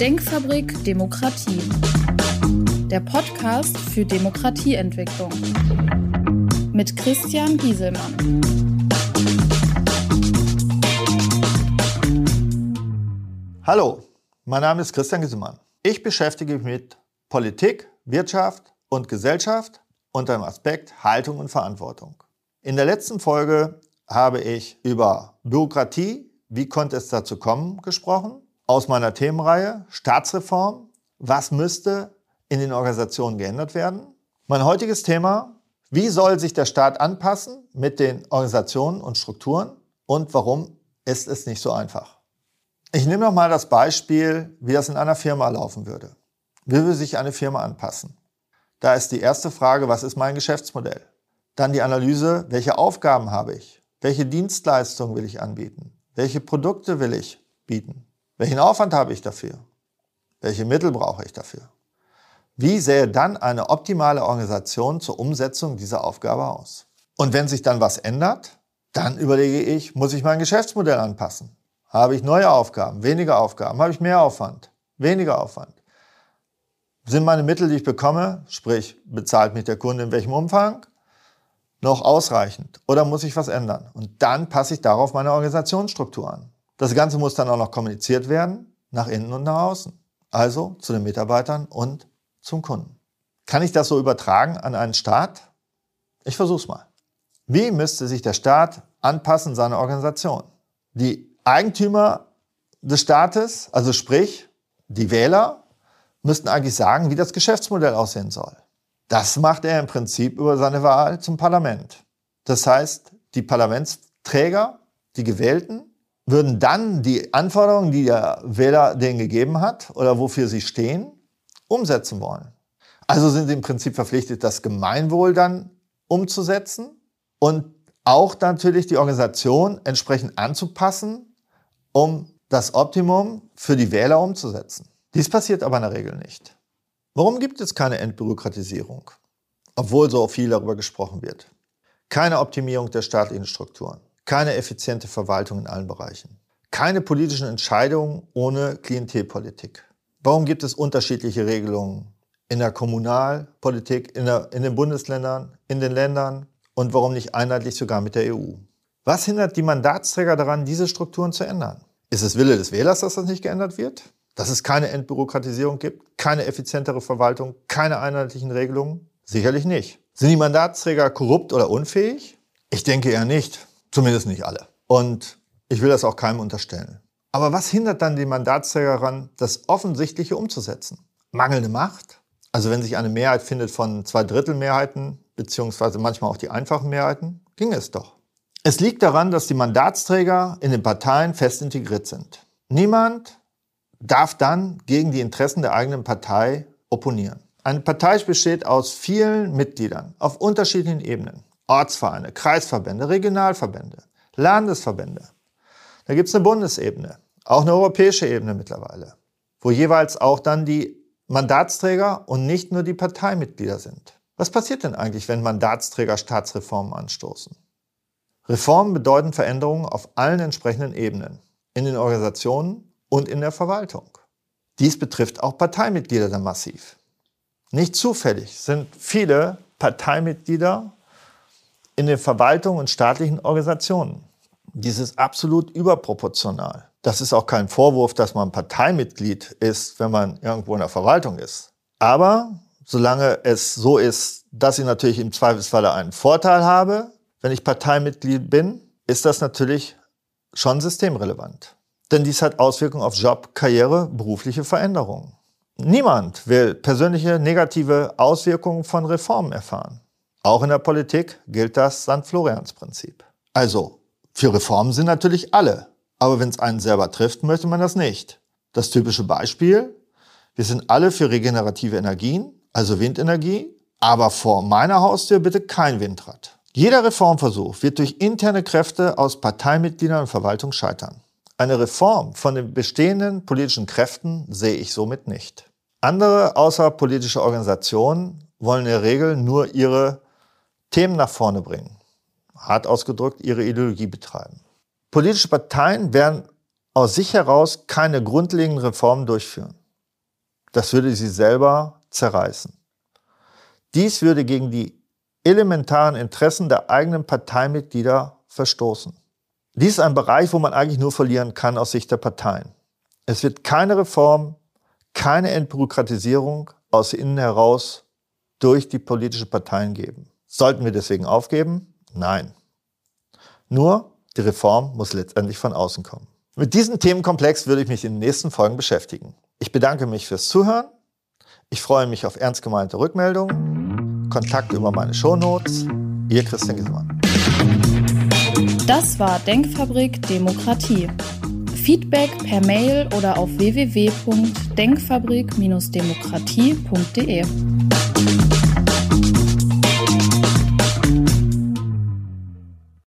Denkfabrik Demokratie. Der Podcast für Demokratieentwicklung. Mit Christian Gieselmann. Hallo, mein Name ist Christian Gieselmann. Ich beschäftige mich mit Politik, Wirtschaft und Gesellschaft unter dem Aspekt Haltung und Verantwortung. In der letzten Folge habe ich über Bürokratie, wie konnte es dazu kommen, gesprochen aus meiner Themenreihe Staatsreform. Was müsste in den Organisationen geändert werden? Mein heutiges Thema, wie soll sich der Staat anpassen mit den Organisationen und Strukturen und warum ist es nicht so einfach? Ich nehme noch mal das Beispiel, wie das in einer Firma laufen würde. Wie würde sich eine Firma anpassen? Da ist die erste Frage, was ist mein Geschäftsmodell? Dann die Analyse, welche Aufgaben habe ich? Welche Dienstleistungen will ich anbieten? Welche Produkte will ich bieten? Welchen Aufwand habe ich dafür? Welche Mittel brauche ich dafür? Wie sähe dann eine optimale Organisation zur Umsetzung dieser Aufgabe aus? Und wenn sich dann was ändert, dann überlege ich, muss ich mein Geschäftsmodell anpassen? Habe ich neue Aufgaben, weniger Aufgaben? Habe ich mehr Aufwand, weniger Aufwand? Sind meine Mittel, die ich bekomme, sprich bezahlt mich der Kunde in welchem Umfang, noch ausreichend? Oder muss ich was ändern? Und dann passe ich darauf meine Organisationsstruktur an. Das Ganze muss dann auch noch kommuniziert werden, nach innen und nach außen. Also zu den Mitarbeitern und zum Kunden. Kann ich das so übertragen an einen Staat? Ich versuch's mal. Wie müsste sich der Staat anpassen, seine Organisation? Die Eigentümer des Staates, also sprich die Wähler, müssten eigentlich sagen, wie das Geschäftsmodell aussehen soll. Das macht er im Prinzip über seine Wahl zum Parlament. Das heißt, die Parlamentsträger, die Gewählten, würden dann die Anforderungen, die der Wähler denen gegeben hat oder wofür sie stehen, umsetzen wollen. Also sind sie im Prinzip verpflichtet, das Gemeinwohl dann umzusetzen und auch natürlich die Organisation entsprechend anzupassen, um das Optimum für die Wähler umzusetzen. Dies passiert aber in der Regel nicht. Warum gibt es keine Entbürokratisierung, obwohl so viel darüber gesprochen wird? Keine Optimierung der staatlichen Strukturen keine effiziente Verwaltung in allen Bereichen, keine politischen Entscheidungen ohne Klientelpolitik. Warum gibt es unterschiedliche Regelungen in der Kommunalpolitik, in, der, in den Bundesländern, in den Ländern und warum nicht einheitlich sogar mit der EU? Was hindert die Mandatsträger daran, diese Strukturen zu ändern? Ist es Wille des Wählers, dass das nicht geändert wird? Dass es keine Entbürokratisierung gibt, keine effizientere Verwaltung, keine einheitlichen Regelungen? Sicherlich nicht. Sind die Mandatsträger korrupt oder unfähig? Ich denke eher nicht. Zumindest nicht alle. Und ich will das auch keinem unterstellen. Aber was hindert dann die Mandatsträger daran, das Offensichtliche umzusetzen? Mangelnde Macht? Also wenn sich eine Mehrheit findet von zwei Drittel Mehrheiten, beziehungsweise manchmal auch die einfachen Mehrheiten, ging es doch. Es liegt daran, dass die Mandatsträger in den Parteien fest integriert sind. Niemand darf dann gegen die Interessen der eigenen Partei opponieren. Eine Partei besteht aus vielen Mitgliedern auf unterschiedlichen Ebenen. Ortsvereine, Kreisverbände, Regionalverbände, Landesverbände. Da gibt es eine Bundesebene, auch eine europäische Ebene mittlerweile, wo jeweils auch dann die Mandatsträger und nicht nur die Parteimitglieder sind. Was passiert denn eigentlich, wenn Mandatsträger Staatsreformen anstoßen? Reformen bedeuten Veränderungen auf allen entsprechenden Ebenen, in den Organisationen und in der Verwaltung. Dies betrifft auch Parteimitglieder dann massiv. Nicht zufällig sind viele Parteimitglieder in den Verwaltungen und staatlichen Organisationen. Dies ist absolut überproportional. Das ist auch kein Vorwurf, dass man Parteimitglied ist, wenn man irgendwo in der Verwaltung ist. Aber solange es so ist, dass ich natürlich im Zweifelsfalle einen Vorteil habe, wenn ich Parteimitglied bin, ist das natürlich schon systemrelevant. Denn dies hat Auswirkungen auf Job, Karriere, berufliche Veränderungen. Niemand will persönliche negative Auswirkungen von Reformen erfahren. Auch in der Politik gilt das St. Florians-Prinzip. Also, für Reformen sind natürlich alle. Aber wenn es einen selber trifft, möchte man das nicht. Das typische Beispiel, wir sind alle für regenerative Energien, also Windenergie, aber vor meiner Haustür bitte kein Windrad. Jeder Reformversuch wird durch interne Kräfte aus Parteimitgliedern und Verwaltung scheitern. Eine Reform von den bestehenden politischen Kräften sehe ich somit nicht. Andere außerpolitische Organisationen wollen in der Regel nur ihre Themen nach vorne bringen. Hart ausgedrückt, ihre Ideologie betreiben. Politische Parteien werden aus sich heraus keine grundlegenden Reformen durchführen. Das würde sie selber zerreißen. Dies würde gegen die elementaren Interessen der eigenen Parteimitglieder verstoßen. Dies ist ein Bereich, wo man eigentlich nur verlieren kann aus Sicht der Parteien. Es wird keine Reform, keine Entbürokratisierung aus innen heraus durch die politischen Parteien geben. Sollten wir deswegen aufgeben? Nein. Nur die Reform muss letztendlich von außen kommen. Mit diesem Themenkomplex würde ich mich in den nächsten Folgen beschäftigen. Ich bedanke mich fürs Zuhören. Ich freue mich auf ernst gemeinte Rückmeldungen, Kontakt über meine Shownotes. Ihr Christian Giesemann. Das war Denkfabrik Demokratie. Feedback per Mail oder auf www.denkfabrik-demokratie.de.